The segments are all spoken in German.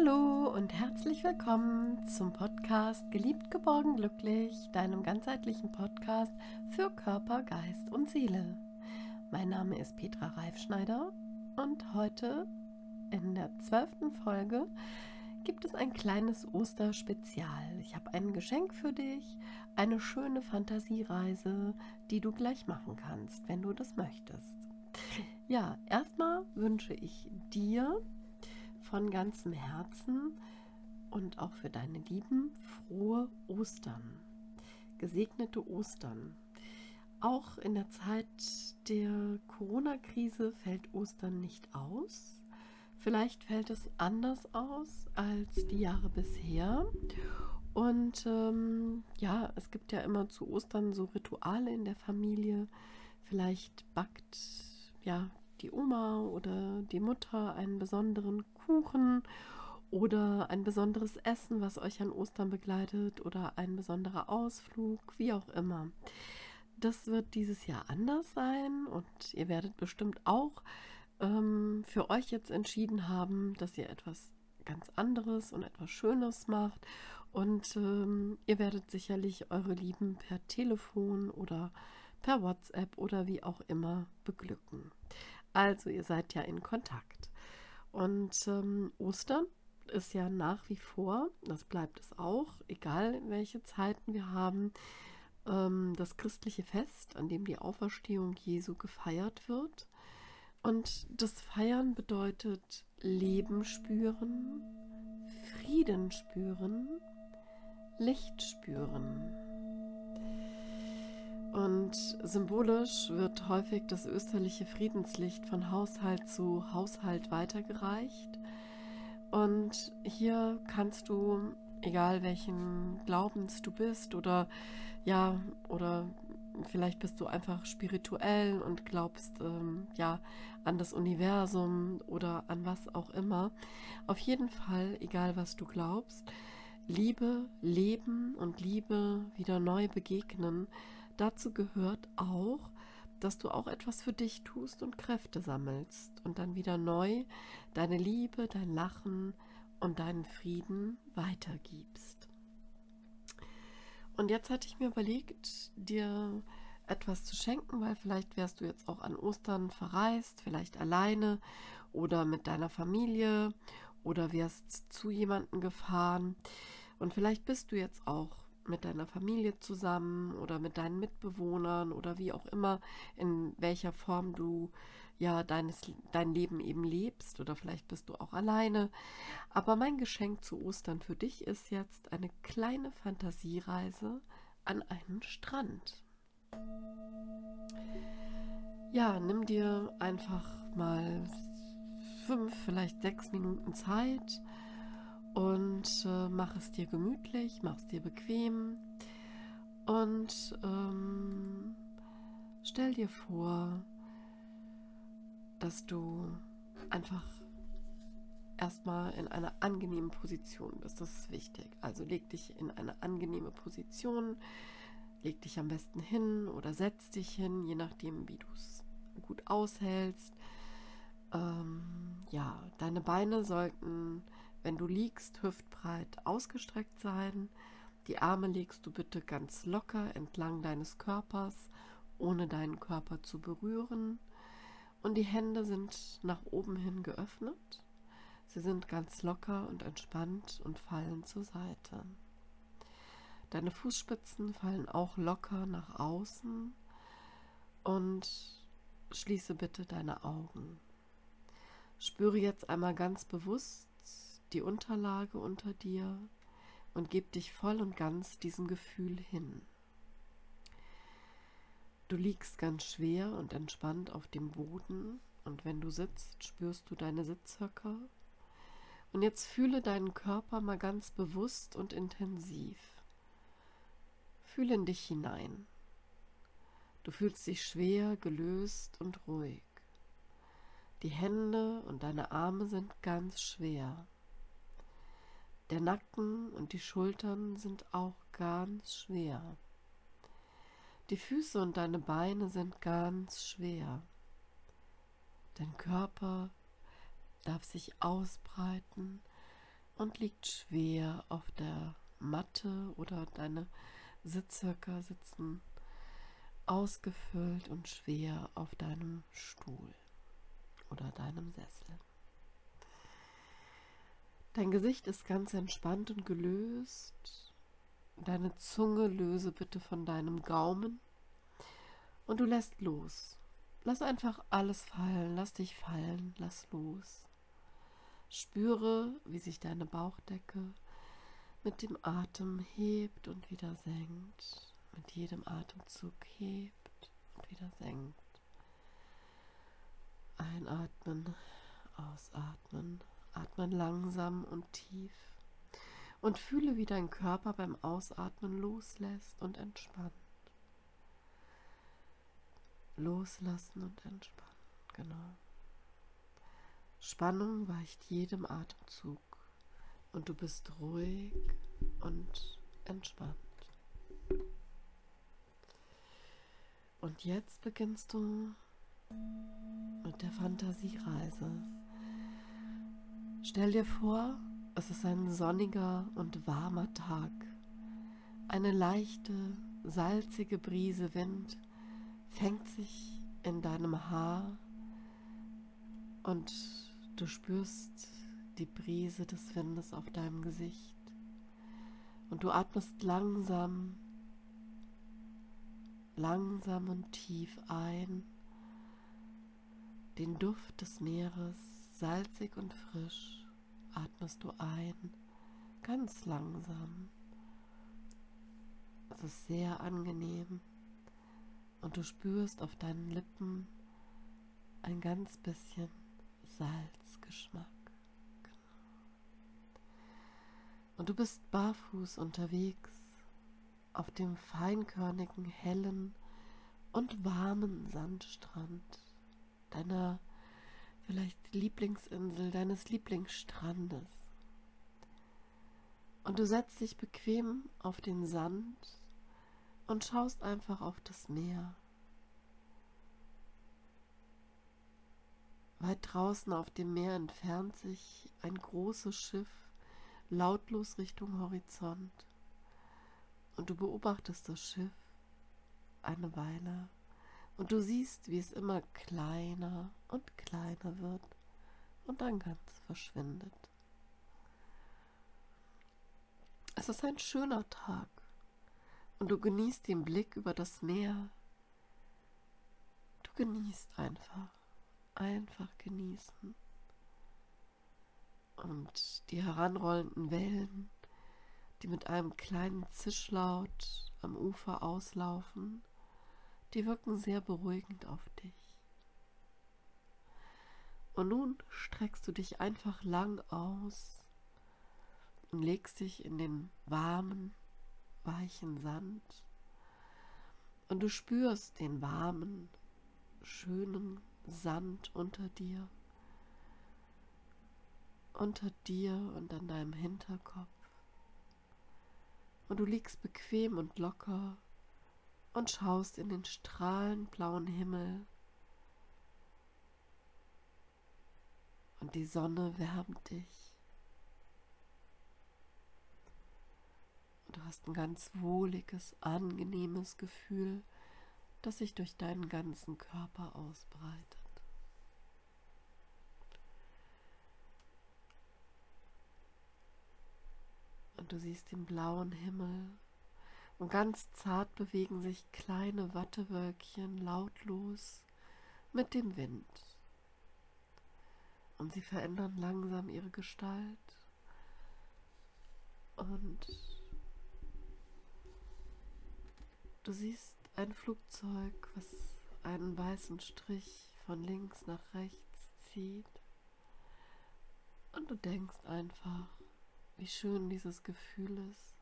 Hallo und herzlich willkommen zum Podcast Geliebt, geborgen, glücklich, deinem ganzheitlichen Podcast für Körper, Geist und Seele. Mein Name ist Petra Reifschneider und heute in der zwölften Folge gibt es ein kleines Osterspezial. Ich habe ein Geschenk für dich, eine schöne Fantasiereise, die du gleich machen kannst, wenn du das möchtest. Ja, erstmal wünsche ich dir von ganzem Herzen und auch für deine Lieben frohe Ostern, gesegnete Ostern. Auch in der Zeit der Corona-Krise fällt Ostern nicht aus. Vielleicht fällt es anders aus als die Jahre bisher. Und ähm, ja, es gibt ja immer zu Ostern so Rituale in der Familie. Vielleicht backt ja die Oma oder die Mutter einen besonderen Kuchen oder ein besonderes Essen, was euch an Ostern begleitet oder ein besonderer Ausflug, wie auch immer. Das wird dieses Jahr anders sein und ihr werdet bestimmt auch ähm, für euch jetzt entschieden haben, dass ihr etwas ganz anderes und etwas Schönes macht. Und ähm, ihr werdet sicherlich eure Lieben per Telefon oder per WhatsApp oder wie auch immer beglücken. Also ihr seid ja in Kontakt. Und ähm, Ostern ist ja nach wie vor, das bleibt es auch, egal welche Zeiten wir haben, ähm, das christliche Fest, an dem die Auferstehung Jesu gefeiert wird. Und das Feiern bedeutet Leben spüren, Frieden spüren, Licht spüren. Und symbolisch wird häufig das österliche Friedenslicht von Haushalt zu Haushalt weitergereicht. Und hier kannst du, egal welchen Glaubens du bist oder ja, oder vielleicht bist du einfach spirituell und glaubst ähm, ja an das Universum oder an was auch immer. Auf jeden Fall, egal was du glaubst, Liebe leben und Liebe wieder neu begegnen dazu gehört auch, dass du auch etwas für dich tust und Kräfte sammelst und dann wieder neu deine Liebe, dein Lachen und deinen Frieden weitergibst. Und jetzt hatte ich mir überlegt, dir etwas zu schenken, weil vielleicht wärst du jetzt auch an Ostern verreist, vielleicht alleine oder mit deiner Familie oder wärst zu jemandem gefahren. Und vielleicht bist du jetzt auch mit deiner Familie zusammen oder mit deinen Mitbewohnern oder wie auch immer, in welcher Form du ja deines, dein Leben eben lebst oder vielleicht bist du auch alleine. Aber mein Geschenk zu Ostern für dich ist jetzt eine kleine Fantasiereise an einen Strand. Ja, nimm dir einfach mal fünf, vielleicht sechs Minuten Zeit und äh, mach es dir gemütlich, mach es dir bequem und ähm, stell dir vor, dass du einfach erstmal in einer angenehmen Position bist. Das ist wichtig. Also leg dich in eine angenehme Position, leg dich am besten hin oder setz dich hin, je nachdem, wie du es gut aushältst. Ähm, ja, deine Beine sollten wenn du liegst, hüftbreit ausgestreckt sein. Die Arme legst du bitte ganz locker entlang deines Körpers, ohne deinen Körper zu berühren. Und die Hände sind nach oben hin geöffnet. Sie sind ganz locker und entspannt und fallen zur Seite. Deine Fußspitzen fallen auch locker nach außen und schließe bitte deine Augen. Spüre jetzt einmal ganz bewusst die Unterlage unter dir und gib dich voll und ganz diesem Gefühl hin. Du liegst ganz schwer und entspannt auf dem Boden und wenn du sitzt, spürst du deine Sitzhöcker. Und jetzt fühle deinen Körper mal ganz bewusst und intensiv. Fühle in dich hinein. Du fühlst dich schwer, gelöst und ruhig. Die Hände und deine Arme sind ganz schwer. Der Nacken und die Schultern sind auch ganz schwer. Die Füße und deine Beine sind ganz schwer. Dein Körper darf sich ausbreiten und liegt schwer auf der Matte oder deine Sitzhöcker sitzen ausgefüllt und schwer auf deinem Stuhl oder deinem Sessel. Dein Gesicht ist ganz entspannt und gelöst. Deine Zunge löse bitte von deinem Gaumen und du lässt los. Lass einfach alles fallen, lass dich fallen, lass los. Spüre, wie sich deine Bauchdecke mit dem Atem hebt und wieder senkt mit jedem Atemzug hebt und wieder senkt. Einatmen, ausatmen, atmen langsam und tief und fühle, wie dein Körper beim Ausatmen loslässt und entspannt. Loslassen und entspannen, genau. Spannung weicht jedem Atemzug und du bist ruhig und entspannt. Und jetzt beginnst du mit der Fantasiereise. Stell dir vor, es ist ein sonniger und warmer Tag. Eine leichte, salzige Brise Wind fängt sich in deinem Haar und du spürst die Brise des Windes auf deinem Gesicht. Und du atmest langsam langsam und tief ein, den Duft des Meeres, salzig und frisch, atmest du ein, ganz langsam. Es ist sehr angenehm und du spürst auf deinen Lippen ein ganz bisschen Salzgeschmack. Und du bist barfuß unterwegs auf dem feinkörnigen, hellen und warmen Sandstrand deiner vielleicht Lieblingsinsel, deines Lieblingsstrandes. Und du setzt dich bequem auf den Sand und schaust einfach auf das Meer. Weit draußen auf dem Meer entfernt sich ein großes Schiff lautlos Richtung Horizont und du beobachtest das Schiff eine Weile und du siehst, wie es immer kleiner und kleiner wird und dann ganz verschwindet. Es ist ein schöner Tag und du genießt den Blick über das Meer. Du genießt einfach, einfach genießen. Und die heranrollenden Wellen die mit einem kleinen Zischlaut am Ufer auslaufen, die wirken sehr beruhigend auf dich. Und nun streckst du dich einfach lang aus und legst dich in den warmen, weichen Sand und du spürst den warmen, schönen Sand unter dir, unter dir und an deinem Hinterkopf und du liegst bequem und locker und schaust in den strahlend blauen Himmel. Und die Sonne wärmt dich. Und du hast ein ganz wohliges, angenehmes Gefühl, das sich durch deinen ganzen Körper ausbreitet. und du siehst den blauen Himmel und ganz zart bewegen sich kleine Wattewölkchen lautlos mit dem Wind. Und sie verändern langsam ihre Gestalt und du siehst ein Flugzeug, was einen weißen Strich von links nach rechts zieht. Und du denkst einfach, wie schön dieses Gefühl ist,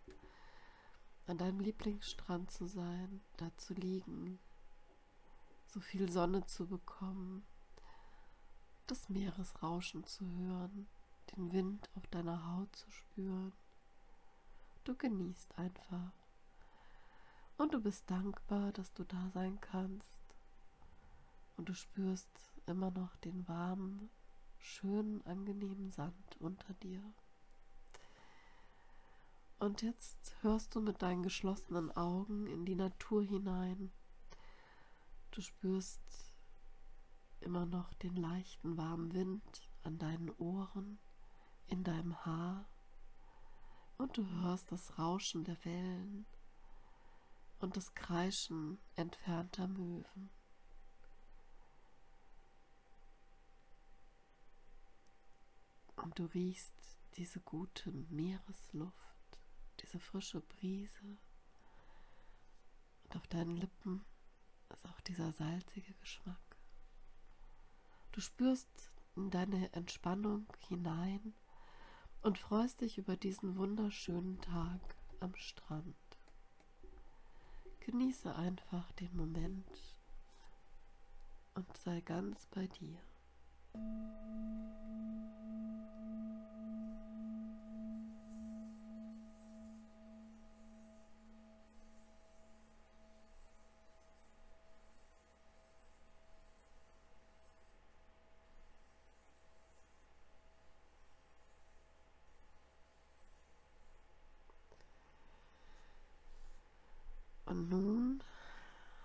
an deinem Lieblingsstrand zu sein, da zu liegen, so viel Sonne zu bekommen, das Meeresrauschen zu hören, den Wind auf deiner Haut zu spüren. Du genießt einfach. Und du bist dankbar, dass du da sein kannst. Und du spürst immer noch den warmen, schönen, angenehmen Sand unter dir. Und jetzt hörst du mit deinen geschlossenen Augen in die Natur hinein. Du spürst immer noch den leichten warmen Wind an deinen Ohren, in deinem Haar und du hörst das Rauschen der Wellen und das Kreischen entfernter Möwen. Und du riechst diese gute Meeresluft diese frische Brise. Und auf deinen Lippen ist auch dieser salzige Geschmack. Du spürst in deine Entspannung hinein und freust dich über diesen wunderschönen Tag am Strand. Genieße einfach den Moment und sei ganz bei dir. Und nun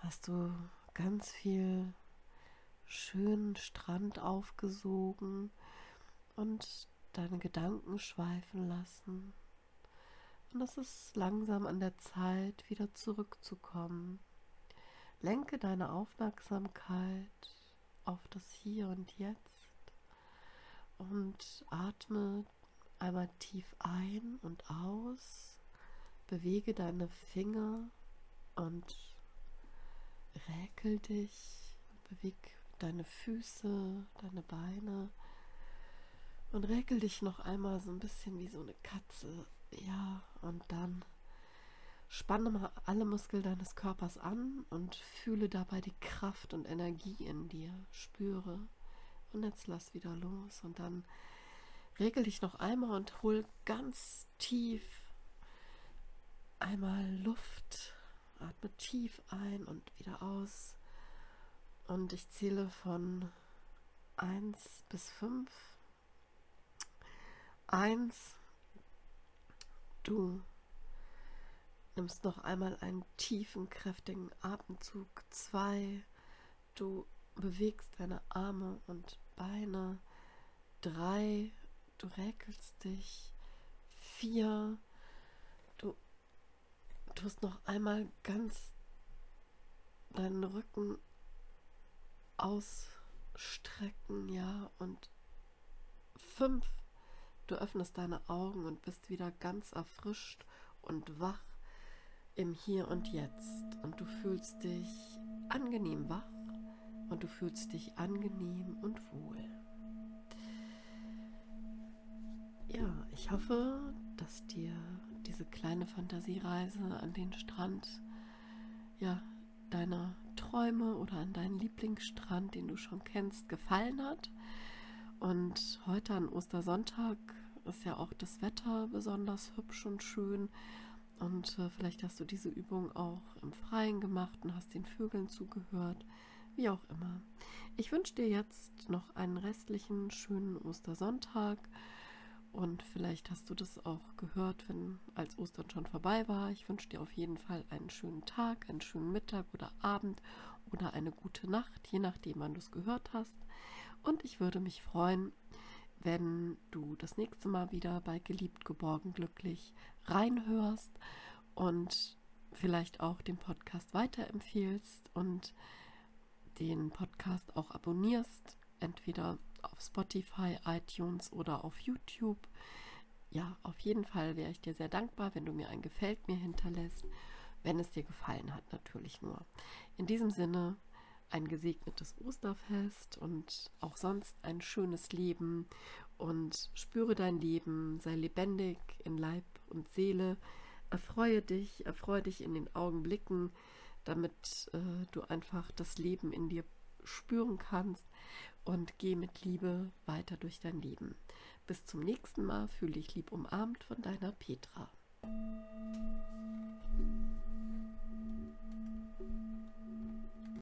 hast du ganz viel schönen Strand aufgesogen und deine Gedanken schweifen lassen. Und es ist langsam an der Zeit, wieder zurückzukommen. Lenke deine Aufmerksamkeit auf das Hier und Jetzt und atme einmal tief ein und aus. Bewege deine Finger und räkel dich beweg deine Füße, deine Beine und räkel dich noch einmal so ein bisschen wie so eine Katze. Ja, und dann spanne mal alle Muskeln deines Körpers an und fühle dabei die Kraft und Energie in dir. Spüre. Und jetzt lass wieder los und dann regel dich noch einmal und hol ganz tief einmal Luft Atme tief ein und wieder aus. Und ich zähle von 1 bis 5. 1. Du nimmst noch einmal einen tiefen, kräftigen Atemzug. 2. Du bewegst deine Arme und Beine. 3. Du räkelst dich. 4 tust noch einmal ganz deinen Rücken ausstrecken, ja, und fünf, du öffnest deine Augen und bist wieder ganz erfrischt und wach im Hier und Jetzt und du fühlst dich angenehm wach und du fühlst dich angenehm und wohl. Ja, ich hoffe, dass dir diese kleine Fantasiereise an den Strand, ja, deiner Träume oder an deinen Lieblingsstrand, den du schon kennst, gefallen hat. Und heute an Ostersonntag ist ja auch das Wetter besonders hübsch und schön. Und äh, vielleicht hast du diese Übung auch im Freien gemacht und hast den Vögeln zugehört. Wie auch immer. Ich wünsche dir jetzt noch einen restlichen schönen Ostersonntag und vielleicht hast du das auch gehört, wenn als Ostern schon vorbei war. Ich wünsche dir auf jeden Fall einen schönen Tag, einen schönen Mittag oder Abend oder eine gute Nacht, je nachdem, wann du es gehört hast. Und ich würde mich freuen, wenn du das nächste Mal wieder bei Geliebt, Geborgen, Glücklich reinhörst und vielleicht auch den Podcast weiterempfehlst und den Podcast auch abonnierst, entweder auf Spotify, iTunes oder auf YouTube. Ja, auf jeden Fall wäre ich dir sehr dankbar, wenn du mir ein Gefällt mir hinterlässt, wenn es dir gefallen hat, natürlich nur. In diesem Sinne ein gesegnetes Osterfest und auch sonst ein schönes Leben und spüre dein Leben, sei lebendig in Leib und Seele, erfreue dich, erfreue dich in den Augenblicken, damit äh, du einfach das Leben in dir spüren kannst und geh mit Liebe weiter durch dein Leben. Bis zum nächsten Mal, fühle dich lieb umarmt von deiner Petra.